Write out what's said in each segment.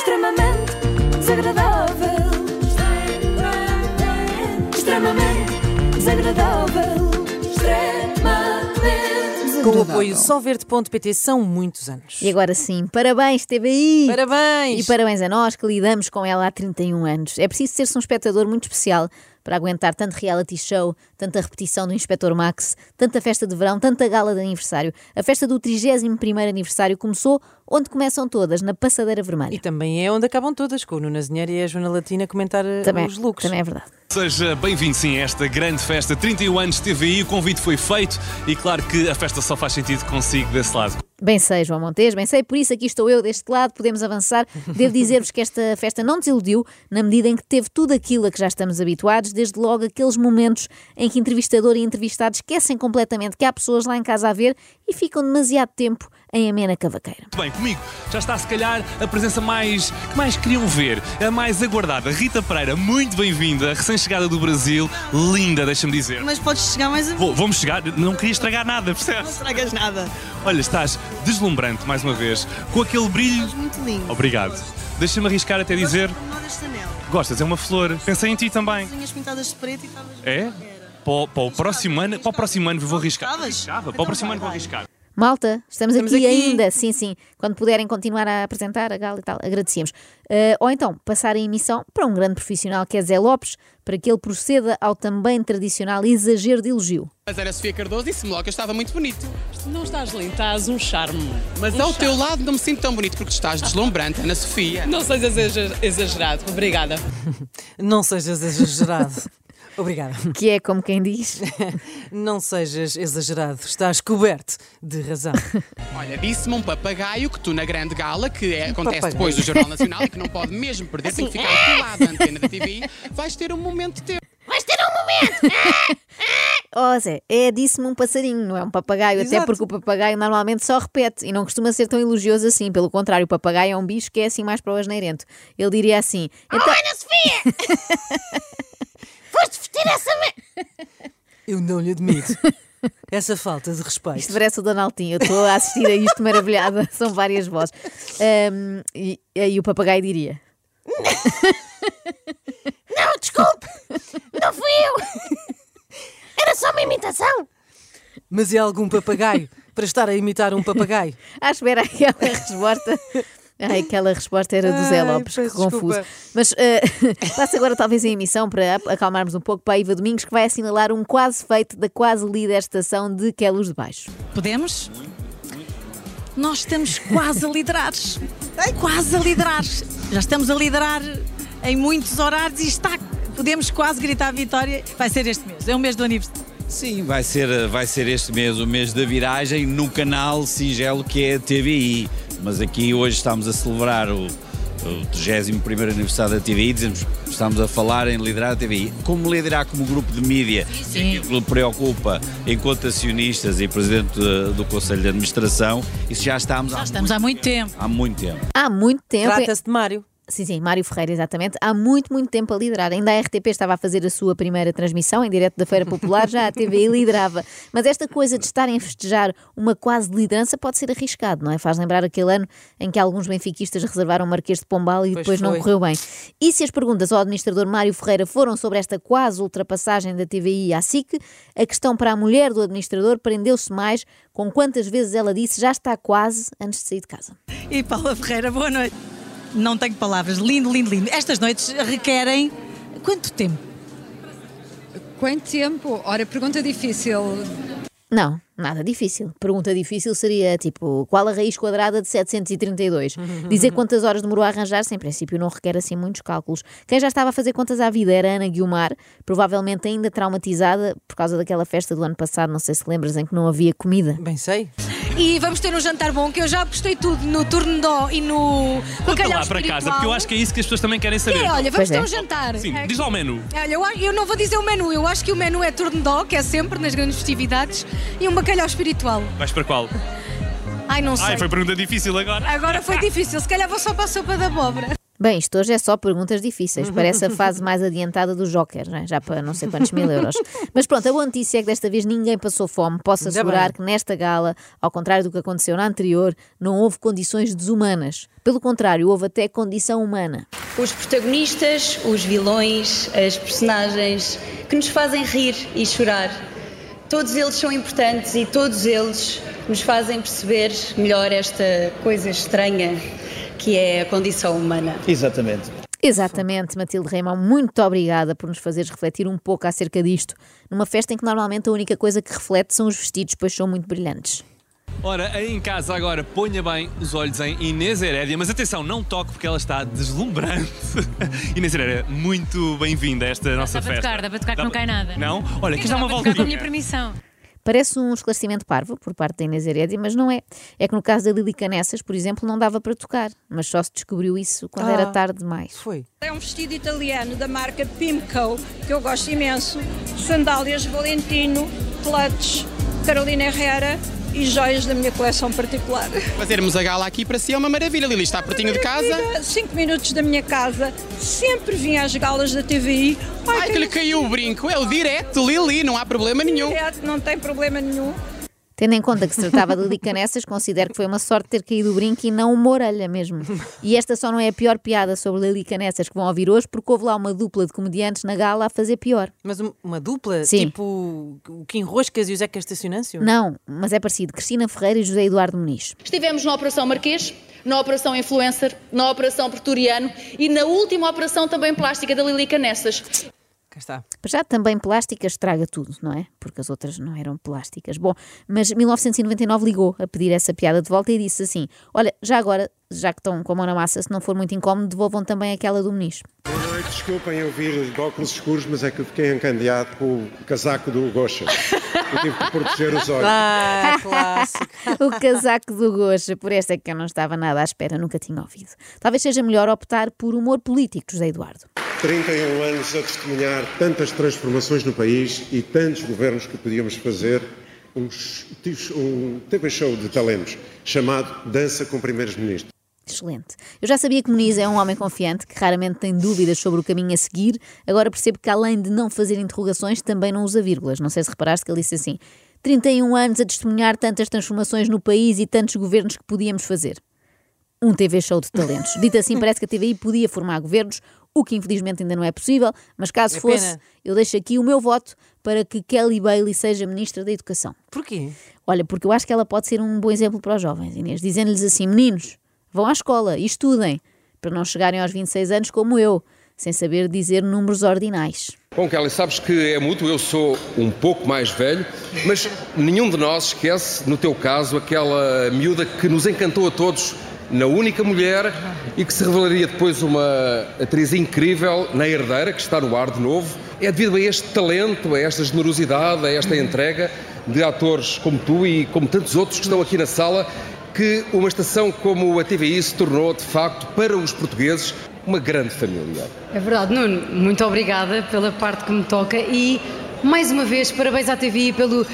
extremamente desagradável. Extremamente desagradável. Extremamente Com o apoio solverde.pt são muitos anos. E agora sim, parabéns TVI! Parabéns! E parabéns a nós que lidamos com ela há 31 anos. É preciso ser-se um espectador muito especial para aguentar tanto reality show, tanta repetição do Inspector Max, tanta festa de verão, tanta gala de aniversário. A festa do 31º aniversário começou onde começam todas, na Passadeira Vermelha. E também é onde acabam todas, com o Nuno Azinheiro e a Joana Latina a comentar eh, também, os looks. também é verdade. Seja bem-vindo sim a esta grande festa, 31 anos de TVI, o convite foi feito e claro que a festa só faz sentido consigo desse lado. Bem sei, João Montes, bem sei, por isso aqui estou eu deste lado, podemos avançar. Devo dizer-vos que esta festa não desiludiu, na medida em que teve tudo aquilo a que já estamos habituados, desde logo aqueles momentos em que entrevistador e entrevistado esquecem completamente que há pessoas lá em casa a ver e ficam demasiado tempo em amena cavaqueira. Muito bem, comigo já está se calhar a presença mais que mais queriam ver, a mais aguardada. Rita Pereira, muito bem-vinda, recém-chegada do Brasil, linda, deixa-me dizer. Mas podes chegar mais a Vou- Vamos chegar, não queria estragar nada, Não percebes? estragas nada. Olha, estás deslumbrante mais uma vez, com aquele brilho. Estás muito lindo. Obrigado. Deixa-me arriscar até dizer. Não. Gostas, é uma flor. Pensei em ti também. As unhas pintadas de preto e estavas. É? Para, o- para o próximo ano, para o próximo ano vou arriscar. Gostavas? Arriscava, Para Então o próximo ano vou arriscar. Malta, estamos, Estamos aqui, aqui. ainda, sim, sim. Quando puderem continuar a apresentar a gala e tal, agradecemos. Eh, ou então, passar a emissão para um grande profissional que é Zé Lopes, para que ele proceda ao também tradicional exagero de elogio. Mas era Sofia Cardoso e disse-me logo que eu estava muito bonito. Não estás lindo, estás um charme. Mas Um ao teu charme. lado não me sinto tão bonito porque estás deslumbrante, Ana Sofia. Não sejas exager- exagerado. Obrigada. Não sejas exagerado. Obrigada. Que é como quem diz. Não sejas exagerado. Estás coberto de razão. Olha, disse-me um papagaio que tu na grande gala, que é- acontece papagaio. depois do Jornal Nacional e que não pode mesmo perder, tem que ficar colado na antena da TV, vais ter um momento teu. Oh Zé, é disse-me um passarinho, não é um papagaio, até Exato. porque o papagaio normalmente só repete e não costuma ser tão elogioso assim. Pelo contrário, o papagaio é um bicho que é assim mais para o asneirento. Ele diria assim: então, Eu não lhe admito. Essa falta de respeito. Isto parece o Donaldinho, eu estou a assistir a isto maravilhada, são várias vozes. Ahm, e aí o papagaio diria: Não, desculpe, não fui eu, era só uma imitação. Mas é algum papagaio para estar a imitar um papagaio? À espera, aquela resposta. Ai, aquela resposta era do Zé Ai, Lopes, que peço confuso. desculpa. Mas eh, passa agora talvez em emissão para acalmarmos um pouco para a Iva Domingos, que vai assinalar um quase feito da quase líder estação de Que é de Baixo. Podemos? Nós estamos quase a liderar. Quase a liderar. Já estamos a liderar em muitos horários e está. Podemos quase gritar a vitória. Vai ser este mês. É o mês do aniversário. Sim, vai ser, vai ser este mês, o mês da viragem, no canal singelo que é a TVI. Mas aqui hoje estamos a celebrar o, o 31 aniversário da TVI, dizemos, estamos a falar em liderar a TVI. Como liderar como grupo de mídia, Sim. que me preocupa enquanto acionistas e presidente do, do Conselho de Administração, isso já estamos, Já há, estamos há muito tempo. há muito tempo. Há muito tempo. Trata-se de Mário. Sim, sim, Mário Ferreira, exatamente. Há muito, muito tempo a liderar. Ainda a RTP estava a fazer a sua primeira transmissão em direto da Feira Popular, já a TVI liderava. Mas esta coisa de estarem a festejar uma quase liderança pode ser arriscado, não é? Faz lembrar aquele ano em que alguns benfiquistas reservaram o Marquês de Pombal e Pois depois não foi. correu bem. E se as perguntas ao administrador Mário Ferreira foram sobre esta quase ultrapassagem da TVI à SIC, a questão para a mulher do administrador prendeu-se mais com quantas vezes ela disse já está quase antes de sair de casa. E Paula Ferreira, boa noite. Não tenho palavras. Lindo, lindo, lindo. Estas noites requerem. Quanto tempo? Quanto tempo? Ora, pergunta difícil. Não, nada difícil. Pergunta difícil seria tipo, qual a raiz quadrada de 732? Dizer quantas horas demorou a arranjar-se, em princípio não requer assim muitos cálculos. Quem já estava a fazer contas à vida era Ana Guiomar, provavelmente ainda traumatizada por causa daquela festa do ano passado, não sei se lembras, em que não havia comida. Bem sei. E vamos ter um jantar bom, que eu já apostei tudo no Tournedó e no Conta bacalhau lá para casa, porque eu acho que é isso que as pessoas também querem saber. É, olha, vamos Pois ter é. um jantar. Sim, É, diz lá o menu. Olha, eu, eu não vou dizer o menu, eu acho que o menu é Tournedó, que é sempre nas grandes festividades, e um bacalhau espiritual. Vais para qual? Ai, não sei. Ai, foi pergunta difícil agora. Agora foi difícil, se calhar vou só para a sopa da abóbora. Bem, isto hoje é só perguntas difíceis. Parece a fase mais adiantada do Joker, não é? já para não sei quantos mil euros. Mas pronto, a boa notícia é que desta vez ninguém passou fome. Posso Ainda assegurar bem. que nesta gala, ao contrário do que aconteceu na anterior, não houve condições desumanas. Pelo contrário, houve até condição humana. Os protagonistas, os vilões, as personagens que nos fazem rir e chorar. Todos eles são importantes e todos eles nos fazem perceber melhor esta coisa estranha que é a condição humana. Exatamente. Exatamente, Matilde Reimão, muito obrigada por nos fazeres refletir um pouco acerca disto, numa festa em que normalmente a única coisa que reflete são os vestidos, pois são muito brilhantes. Ora, aí em casa agora ponha bem os olhos em Inês Herédia, mas atenção, não toque porque ela está deslumbrante. Inês Herédia, muito bem-vinda a esta nossa Dá para festa. tocar, dá para tocar que não cai nada. Não? Olha, queres dar Dá uma para tocar com a minha voltinha? permissão. Parece um esclarecimento parvo por parte da Inês Herédia, mas não é. É que no caso da Lili Canessas, por exemplo, não dava para tocar, mas só se descobriu isso quando Ah, era tarde demais. Foi. É um vestido italiano da marca Pimco, que eu gosto imenso. Sandálias Valentino, clutch, Carolina Herrera e joias da minha coleção particular. Fazermos a gala aqui para si é uma maravilha. Lili está pertinho de casa. 5 minutos da minha casa, sempre vim às galas da TVI. Ai, que lhe caiu o brinco. É o direto, Lili, não há problema nenhum. Direto, Não tem problema nenhum. Tendo em conta que se tratava de Lili Canessas, considero que foi uma sorte ter caído o brinco e não uma orelha mesmo. E esta só não é a pior piada sobre Lili Canessas que vão ouvir hoje, porque houve lá uma dupla de comediantes na gala a fazer pior. Mas um- uma dupla? Sim. Tipo o Kim Roscas e o Zeca Estacionâncio? Não, mas é parecido. Cristina Ferreira e José Eduardo Muniz. Estivemos na Operação Marquês, na Operação Influencer, na Operação Pretoriano e na última operação também plástica da Lili Canessas. Cá está. Já também plástica estraga tudo, não é? Porque as outras não eram plásticas. Bom, mas 1999 ligou a pedir essa piada de volta e disse assim: Olha, já agora, já que estão com a mão na massa, se não for muito incómodo, devolvam também aquela do Muniz. Boa noite, desculpem eu vir de óculos escuros, mas é que eu fiquei encandeado com o casaco do Gosha. Eu tive que proteger os olhos. Ah, clássico. o casaco do Goxa, por esta é que eu não estava nada à espera, nunca tinha ouvido. Talvez seja melhor optar por humor político, José Eduardo. 31 anos a testemunhar tantas transformações no país e tantos governos que podíamos fazer. Um, um TV show de talentos chamado Dança com Primeiros Ministros. Excelente. Eu já sabia que Muniz é um homem confiante, que raramente tem dúvidas sobre o caminho a seguir. Agora percebo que, além de não fazer interrogações, também não usa vírgulas. Não sei se reparaste que ele disse assim: 31 anos a testemunhar tantas transformações no país e tantos governos que podíamos fazer. Um TV show de talentos. Dito assim, parece que a TVI podia formar governos, o que infelizmente ainda não é possível, mas caso É fosse, pena. eu deixo aqui o meu voto para que Kelly Bailey seja Ministra da Educação. Porquê? Olha, porque eu acho que ela pode ser um bom exemplo para os jovens, Inês, dizendo-lhes assim: meninos, vão à escola e estudem, para não chegarem aos 26 anos como eu, sem saber dizer números ordinais. Bom, Kelly, sabes que é mútuo, eu sou um pouco mais velho, mas nenhum de nós esquece, no teu caso, aquela miúda que nos encantou a todos na única mulher e que se revelaria depois uma atriz incrível na herdeira, que está no ar de novo. É devido a este talento, a esta generosidade, a esta entrega de atores como tu e como tantos outros que estão aqui na sala, que uma estação como a TVI se tornou, de facto, para os portugueses, uma grande família. É verdade, Nuno, muito obrigada pela parte que me toca e mais uma vez parabéns à TVI pelo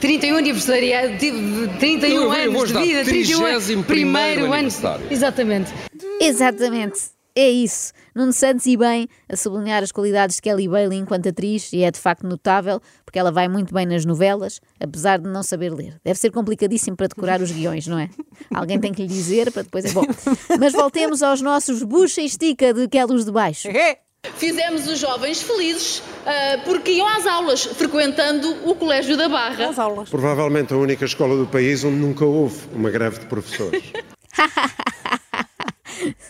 31 aniversário, 31 Eu eu vou anos de vida, 31º primeiro ano. aniversário. Exatamente. Exatamente. É isso. Nuno Santos e bem a sublinhar as qualidades de Kelly Bailey enquanto atriz, e é de facto notável, porque ela vai muito bem nas novelas, apesar de não saber ler. Deve ser complicadíssimo para decorar os guiões, não é? Alguém tem que lhe dizer para depois é bom. Mas voltemos aos nossos bucha e estica de Quelos de Baixo. Fizemos os jovens felizes ah, porque iam às aulas, frequentando o Colégio da Barra. Às aulas. Provavelmente a única escola do país onde nunca houve uma greve de professores.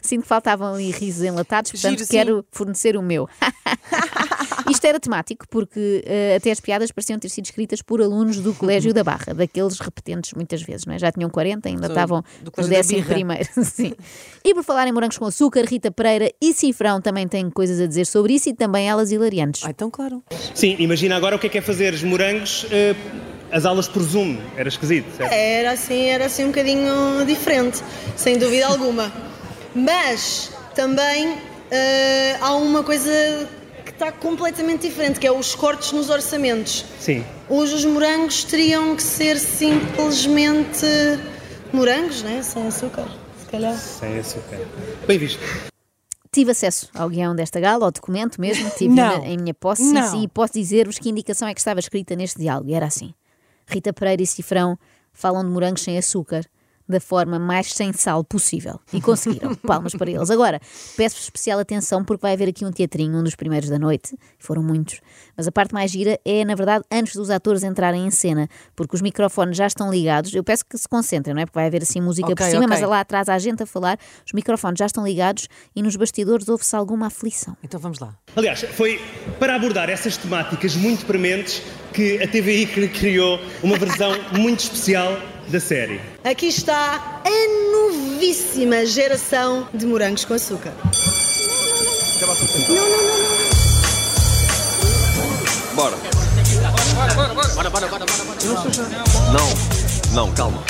Sinto que faltavam ali risos enlatados, portanto Giro, sim. quero fornecer o meu. Isto era temático, porque eh, até as piadas pareciam ter sido escritas por alunos do Colégio da Barra, daqueles repetentes muitas vezes, não é? Já tinham 40, ainda Do- estavam do no décimo primeiro. Sim. E por falar em morangos com açúcar, Rita Pereira e Cifrão também têm coisas a dizer sobre isso e também elas hilariantes. Ah, então claro. Sim, imagina agora o que é que é fazer os morangos, eh, as aulas por Zoom. Era esquisito, certo? Era assim, era assim um bocadinho diferente, sem dúvida alguma. Mas também eh, há uma coisa que está completamente diferente, que é os cortes nos orçamentos. Sim. Hoje os morangos teriam que ser simplesmente morangos, né? Sem açúcar, se calhar. Sem açúcar. Bem visto. tive acesso ao guião desta gala, ao documento mesmo, tive Não. na- em minha posse, sim, Não. sim, e posso dizer-vos que indicação é que estava escrita neste diálogo. E era assim: Rita Pereira e Cifrão falam de morangos sem açúcar da forma mais sem sal possível. E conseguiram. Palmas para eles. Agora, peço especial atenção porque vai haver aqui um teatrinho, um dos primeiros da noite. Foram muitos. Mas a parte mais gira é, na verdade, antes dos atores entrarem em cena, porque os microfones já estão ligados. Eu peço que se concentrem, não é? Porque vai haver assim música Ok, por cima, ok. mas lá atrás há gente a falar, os microfones já estão ligados e nos bastidores ouve-se alguma aflição. Então vamos lá. Aliás, foi para abordar essas temáticas muito prementes que a TVI cri- criou uma versão muito especial da série. Aqui está a novíssima geração de morangos com açúcar. Bora. Bora, bora, bora, Não, não, calma.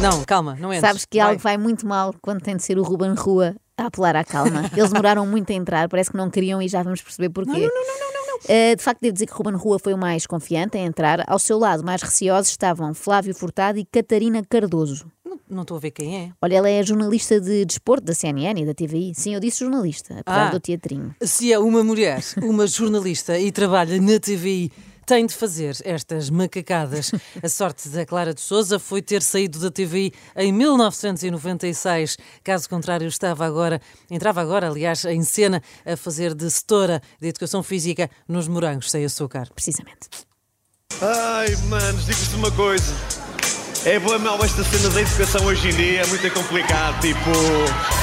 Não, calma, não entres. Sabes que Vai. algo vai muito mal quando tem de ser o Ruben Rua a apelar à calma. Eles demoraram muito a entrar, parece que não queriam e já vamos perceber porquê. Não, não, não, não, não. de facto, devo dizer que Ruben Rua foi o mais confiante em entrar. Ao seu lado, mais receosos estavam Flávio Furtado e Catarina Cardoso. Não- Não estou a ver quem é. Olha, ela é jornalista de desporto da CNN e da TVI. Sim, eu disse jornalista, apesar Ah. do teatrinho. Se é uma mulher, uma jornalista e trabalha na TVI, tem de fazer estas macacadas. A sorte da Clara de Souza foi ter saído da TVI em 1996. Caso contrário, estava agora, entrava agora, aliás, em cena a fazer de setora de educação física nos morangos sem açúcar. Precisamente. Ai, manos, digo-vos uma coisa. É boa mal esta cena da educação hoje em dia, é muito complicado. Tipo,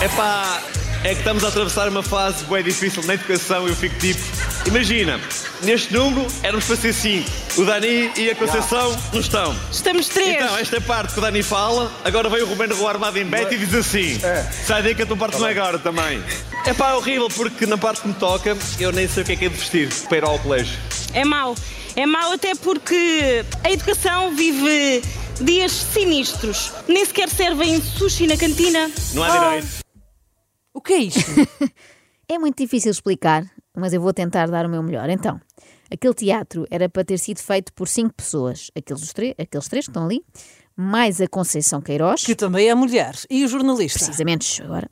é pá, é que estamos a atravessar uma fase bem difícil na educação e eu fico tipo, imagina, neste número éramos para ser cinco. O Dani e a Conceição não estão. Estamos três. Então, esta parte que o Dani fala, agora vem o Romano Rua armado em bet e diz assim: sai daí que a tua parte não é agora também. É pá, é horrível porque na parte que me toca, eu nem sei o que é que é de vestir para ir ao colégio. É mau. É mau até porque a educação vive dias sinistros. Nem sequer servem sushi na cantina. Não há direito. O que é isto? É muito difícil explicar, mas eu vou tentar dar o meu melhor. Então, aquele teatro era para ter sido feito por cinco pessoas. Aqueles, aqueles três que estão ali, mais a Conceição Queiroz. Que também é mulher. E o jornalista? Precisamente, agora.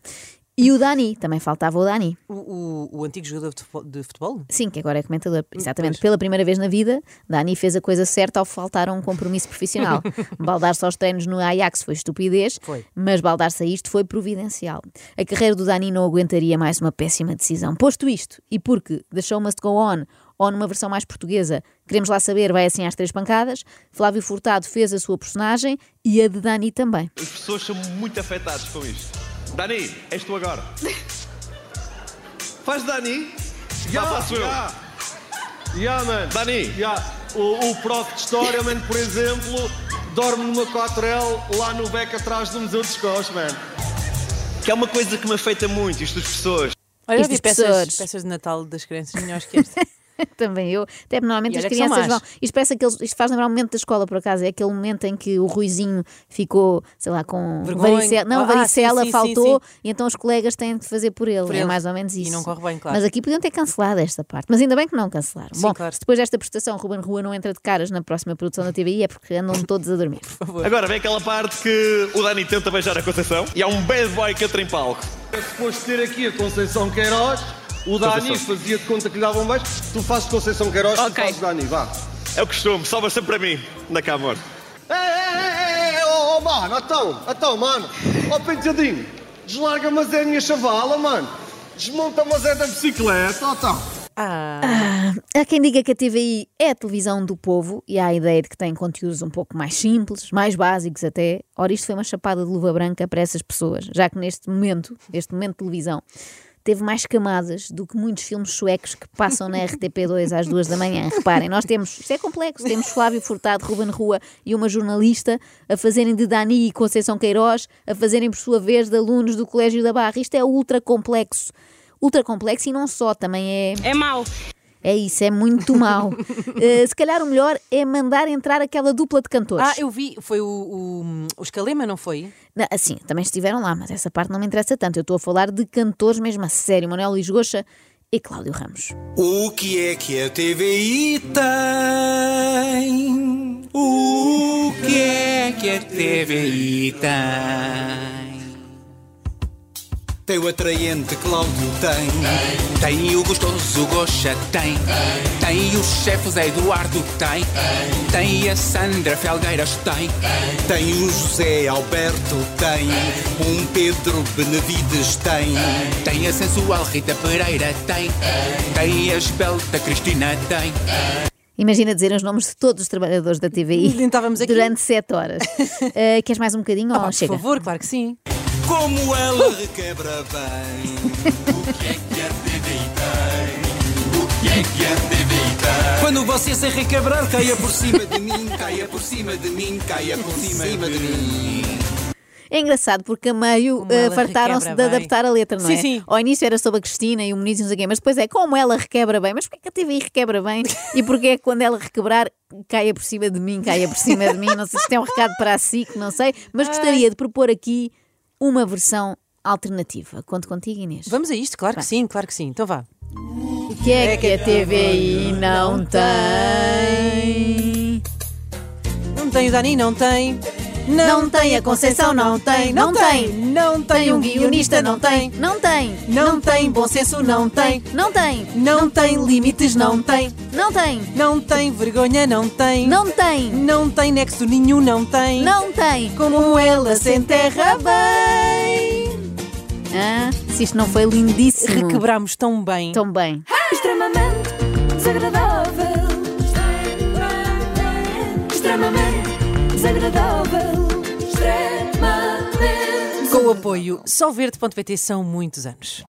E o Dani, também faltava o Dani. O, o- o antigo jogador de futebol? de futebol? Sim, que agora é comentador. Exatamente. Pois. Pela primeira vez na vida, Dani fez a coisa certa ao faltar a um compromisso profissional. Baldar-se aos treinos no Ajax foi estupidez, Foi. mas baldar-se a isto foi providencial. A carreira do Dani não aguentaria mais uma péssima decisão. Posto isto, e porque The Show Must Go On, ou numa versão mais portuguesa, queremos lá saber, vai assim às três pancadas, Flávio Furtado fez a sua personagem e a de Dani também. As pessoas são muito afetadas com isto. Dani, és tu agora. Faz Dani? Já faço eu. Yeah, man. Dani. Yeah. O, o prof de História, man, por exemplo, dorme numa 4L lá no beco atrás do Museu dos Cos, man. Que é uma coisa que me afeta muito, isto das pessoas. Olha, eu vi peças, peças de Natal das crianças melhores que esta. Também eu. Até porque normalmente E as crianças vão. Isto parece aqueles. Isto faz lembrar um momento da escola, por acaso. É aquele momento em que o Ruizinho ficou, sei lá, com Vergonha. varicela. Não, Ah, varicela sim, sim, faltou sim, e então os colegas têm de fazer por ele. Por é ele. mais ou menos E isso. não corre bem, claro. Mas aqui podiam ter cancelado esta parte. Mas ainda bem que não cancelaram. Sim, Bom, claro. se depois desta prestação Ruben Rua não entra de caras na próxima produção da TVI é porque andam todos a dormir. Agora vem aquela parte que o Dani tenta beijar a Conceição e há um bad boy que entra em palco. É suposto ter aqui a Conceição Queiroz, o Dani fazia de conta que lhe dava um beijo, tu fazes Conceição Queiroz, tu fazes Dani, vá. É o costume, salva sempre para mim, na cá, amor. Ei, ei, ei, ei, oh, oh, mano, então, então, mano, ó penteadinho, deslarga mas é a minha chavala, mano, desmonta mas é da bicicleta, ó, então. Ah, há quem diga que a TVI é a televisão do povo e há a ideia de que tem conteúdos um pouco mais simples, mais básicos até. Ora, isto foi uma chapada de luva branca para essas pessoas, já que neste momento, este momento de televisão, teve mais camadas do que muitos filmes suecos que passam na RTP2 às duas da manhã. Reparem, nós temos, isto é complexo, temos Flávio Furtado, Ruben Rua e uma jornalista a fazerem de Dani e Conceição Queiroz, a fazerem por sua vez de alunos do Colégio da Barra. Isto é ultra complexo. Ultra complexo e não só, também é. É mau. É isso, é muito mau. Eh, se calhar o melhor é mandar entrar aquela dupla de cantores. Ah, eu vi, foi o, o, o Escalema, não foi? Não, assim, também estiveram lá, mas essa parte não me interessa tanto. Eu estou a falar de cantores mesmo a sério. Manuel Lisgocha e Cláudio Ramos. O que é que a TVI tem? O que é que a TVI tem? Tem o atraente Cláudio, tem. Tem o gostoso Goxa, tem. Tem o chefe José Eduardo, tem. Tem a Sandra Felgueiras, tem. Tem o José Alberto, tem. Um Pedro Benevides, tem. Tem a sensual Rita Pereira, tem. Tem a esbelta Cristina, tem. Imagina dizer os nomes de todos os trabalhadores da TVI Estávamos aqui. durante sete horas. Eh, queres mais um bocadinho Ah, ou por chega? favor, claro que sim. Como ela requebra bem. O que é que a TVI tem? O que é que a TVI tem? Quando você se requebrar, caia por cima de mim, caia por cima de mim, caia por cima de mim. É engraçado porque a meio Como ela fartaram-se de requebra bem. adaptar a letra, não Sim, é? sim. Ao início era sobre a Cristina e o Muniz e não sei o quê, mas depois é como ela requebra bem. Mas porquê que a TVI requebra bem? E porquê é que quando ela requebrar caia por cima de mim, caia por cima de mim? Não sei se isto é um recado para a SIC, não sei, mas gostaria de propor aqui uma versão alternativa. Conto contigo, Inês. Vamos a isto, claro que sim, claro que sim. Então vá. O que é que a TVI não tem? Não tem o Dani, não tem. Não tem a Conceição, não tem, não tem. Não tem um guionista, não tem. Não tem. Não tem bom senso, não tem. Não tem. Não tem limites, não tem. Não tem. Não tem vergonha, não tem. Não tem. Não tem nexo nenhum, não tem. Não tem. Como ela se enterra bem. Ah, se isto não foi lindíssimo. Requebramos tão bem. Tão bem. Extremamente desagradável. O apoio solverde.pt são muitos anos.